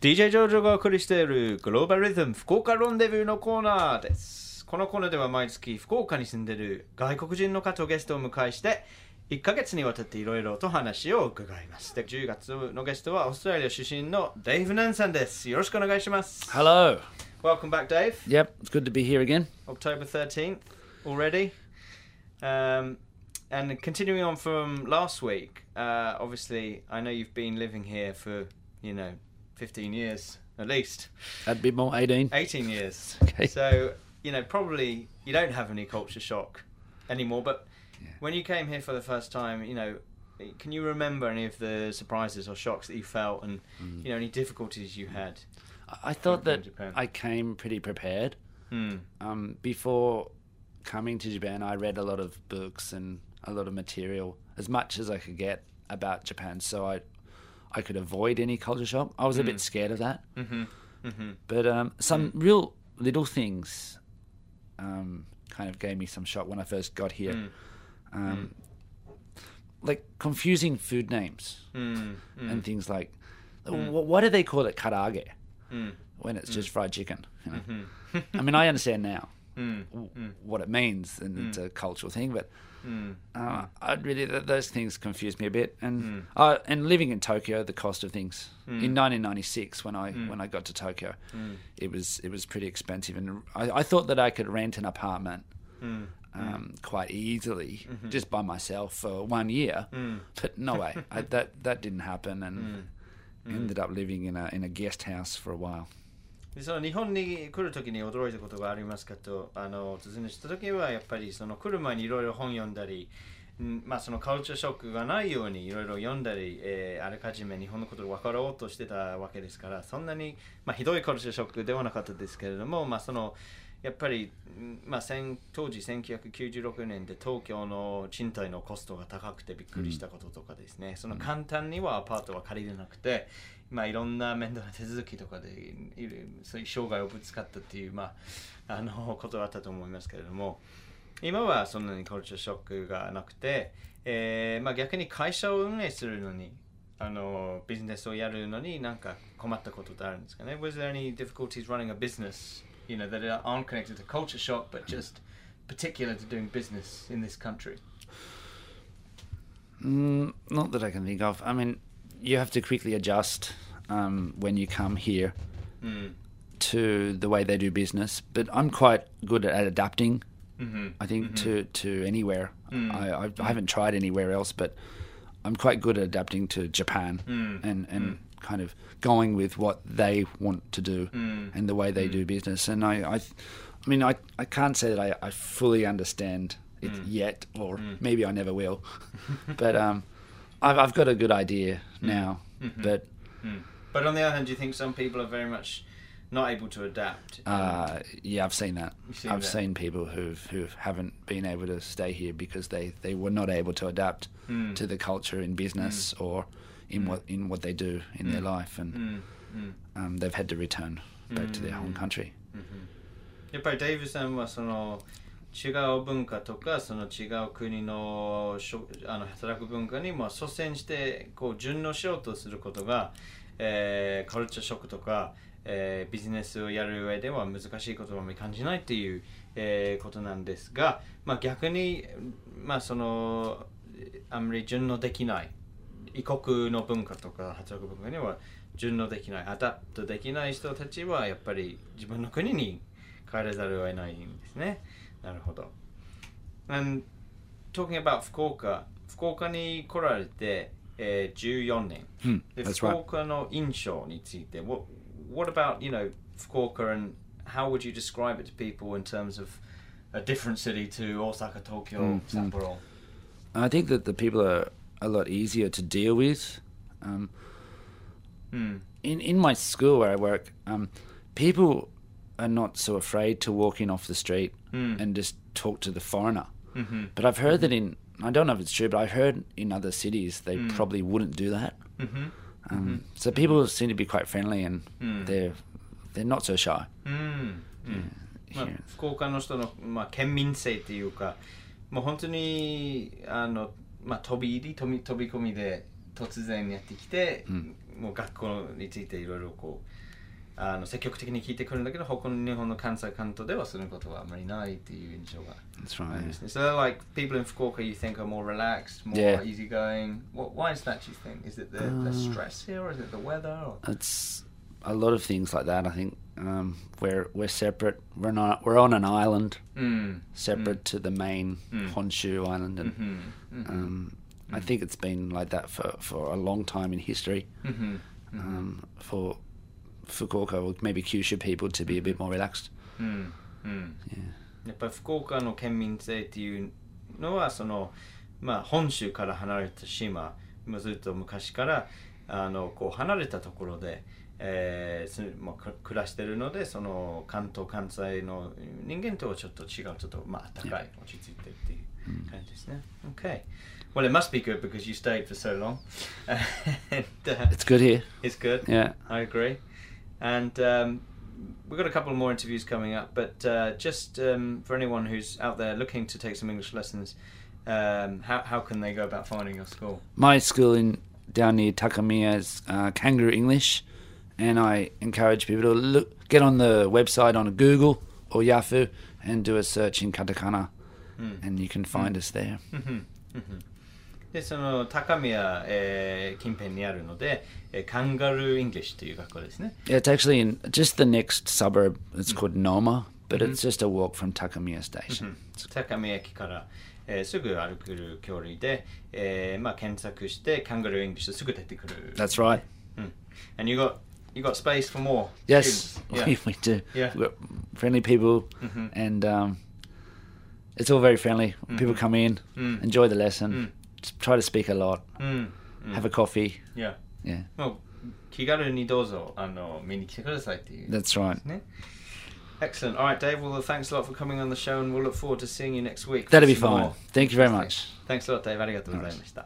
DJ ジョージョがお送りしているグローバルリズム福岡ロンデビューのコーナーです。このコーナーでは毎月福岡に住んでいる外国人の方をゲストを迎えして1ヶ月にわたっていろいろと話を伺います。で10月のゲストはオーストラリア出身のデイブ・ナンさんです。よろしくお願いします。Hello. Welcome back, Dave. Yep, it's good to be here again. October 13th already. Um, and continuing on from last week, uh, obviously, I know you've been living here for, you know, 15 years at least, A bit more 18. 18 years. Okay. So, you know, probably you don't have any culture shock anymore. But Yeah. when you came here for the first time, you know, can you remember any of the surprises or shocks that you felt and, Mm. you know, any difficulties you had? I- thought that Japan. I came pretty prepared. Hmm. Um, before coming to Japan, I read a lot of books and a lot of material, as much as I could get about Japan, so I, I could avoid any culture shock. I was a bit scared of that, Mm-hmm. Mm-hmm. but um, some real little things um, kind of gave me some shock when I first got here. Mm. Um, Like confusing food names. Mm. Mm. and things like wh- what do they call it karage Mm. when it's just fried chicken you know? Mhm. i mean i understand now Mm. w- Mm. what it means and it's a cultural thing but Mm. uh, i really th- those things confuse me a bit and Mm. uh, and living in tokyo the cost of things Mm. in 1996 when i Mm. when i got to tokyo Mm. it was it was pretty expensive and i, I thought that i could rent an apartment Mm. um, quite easily Mhm. just by myself for one year Mm. but no way I, that that didn't happen and Mm. ended up living in a in a guest house for a while でその日本に来るときに驚いたことがありますかとあのお尋ねしたときはやっぱりその来る前にいろいろ本読んだり、まあ、そのカルチャーショックがないようにいろいろ読んだり、えーあらかじめ日本のことを分かろうとしてたわけですからそんなに、まあ、ひどいカルチャーショックではなかったですけれども、まあ、そのやっぱり、うんまあ、千当時1996年で東京の賃貸のコストが高くてびっくりしたこととかですね、その簡単にはアパートは借りれなくて、まあ、いろんな面倒な手続きとかでいるそういう障害をぶつかったっていう、まあ、あのことはあったと思いますけれども。今はそんなにカルチャーショックがなくて、えーまあ、逆に会社を運営するのにあのビジネスをやるのになんか困ったことってあるんですかね？Was there any difficulties running a business you know, that aren't connected to culture shock but just particular to doing business in this country? Mm, not that I can think of. I mean, you have to quickly adjust um, when you come here Mm. to the way they do business. But I'm quite good at adapting. Mm-hmm. I think to to anywhere. Mm. I, I, I haven't tried anywhere else, but I'm quite good at adapting to Japan Mm. and and kind of going with what they want to do Mm. and the way they do business. And I, I, I mean, I, I can't say that I, I fully understand it Mm. yet, or Mm. maybe I never will. but um, I've, I've got a good idea now. Mhm. But Mm. But on the other hand, do you think some people are very much not able to adapt? uh, yeah, I've seen that. Seen I've that. seen people who've who haven't been able to stay here because they, they were not able to adapt Mm. to the culture in business or in what in what they do in their life, and Mm. Mm. um, they've had to return back to their home Mm. country. やっぱりデイブさんはその違う文化とかその違う国のあの働く文化にまあ率先してこう順応しようとすることが、えーカルチャーショックとか、えービジネスをやる上では難しいことはあまり感じないっていう、えーことなんですが、まあ、逆に、まあ、そのあんまり順応できない異国の文化とか働く文化には順応できないアダプトできない人たちはやっぱり自分の国に帰らざるを得ないんですねなるほど And talking about 福岡福岡に来られて、えー、14年 Hmm, で福.岡の印象について what, what about you know 福岡 and how would you describe it to people in terms of a different city to Osaka, Tokyo, Mm, mm. Sapporo I think that the people are a lot easier to deal with. Um, Mm. in in my school where I work, um, people are not so afraid to walk in off the street Mm. and just talk to the foreigner. Mhm. But I've heard that in I don't know if it's true, but I've heard in other cities they Mm. probably wouldn't do that. Mhm. Um, So people seem to be quite friendly and Mm. they're they're not so shy. うんうんまあ here.、福岡の人の、まあ、県民性っていうかもう本当にあの、 まあ、飛び入り飛び飛び込みで突然やってきて、うんもう学校についていろいろこうあの積極的に聞いてくるんだけど他の日本の関西関東ではそのことはあまりないっていう印象が That's あ right. りますね。So like people in Fukuoka you think are more relaxed, more Yeah. easygoing. What, why is that you think? Is it the, the Uh, stress here or is it the weather? Or? It's a lot of things like that. I think um, we're we're separate. We're not. We're on an island, うん。 separate to the main Mm. Honshu Island, and うん。うん。 um, I think it's been like that for, for a long time in history. うん。 Um, for Fukuoka or maybe Kyushu people to be a bit more relaxed. うん。うん。やっぱり福岡の県民性っていうのはその、まあ、本州から離れた島もうずっと昔からあのこう離れたところで、 えーすまあ、く暮らしてるのでその関東関西の人間とはちょっと違うちょっとまあ高い落ち着いてっていう感じですね。Okay. Well, it must be good because you stayed for so long. and, uh, It's good here. it's good. Yeah. I agree. And um, we've got a couple more interviews coming up, but uh, just um, for anyone who's out there looking to take some English lessons, um, how, how can they go about finding your school? My school in down near Takamiya is uh, Kangaroo English, and I encourage people to look get on the website on Google or Yahoo and do a search in katakana, and you can find us there. でその高宮、えー近辺にあるので、えーカンガルー・イングリッシュという学校ですね。 Yeah, it's actually in just the next suburb. It's called Noma, but it's just a walk from Takamiya Station. 高宮駅から、えーすぐ歩ける距離で、えーまあ、検索してカンガルー・イングリッシュすぐ出てくる。 That's right. うん。And you got, you got space for more Yes, students? we, we do. Yeah. We've got friendly people, Mhm. and um, it's all very friendly. People come in, Mm. enjoy the lesson, Mm. just try to speak a lot, うん。うん have a coffee. Yeah. Yeah, もう気軽にどうぞあの見に来てくださいっていう。 that's right. ね。Excellent. All right, Dave. Well, thanks a lot for coming on the show, and we'll look forward to seeing you next week. That'll be for some fine. more. Thank you very much. Thanks a lot, Dave. ありがとうございました。 Love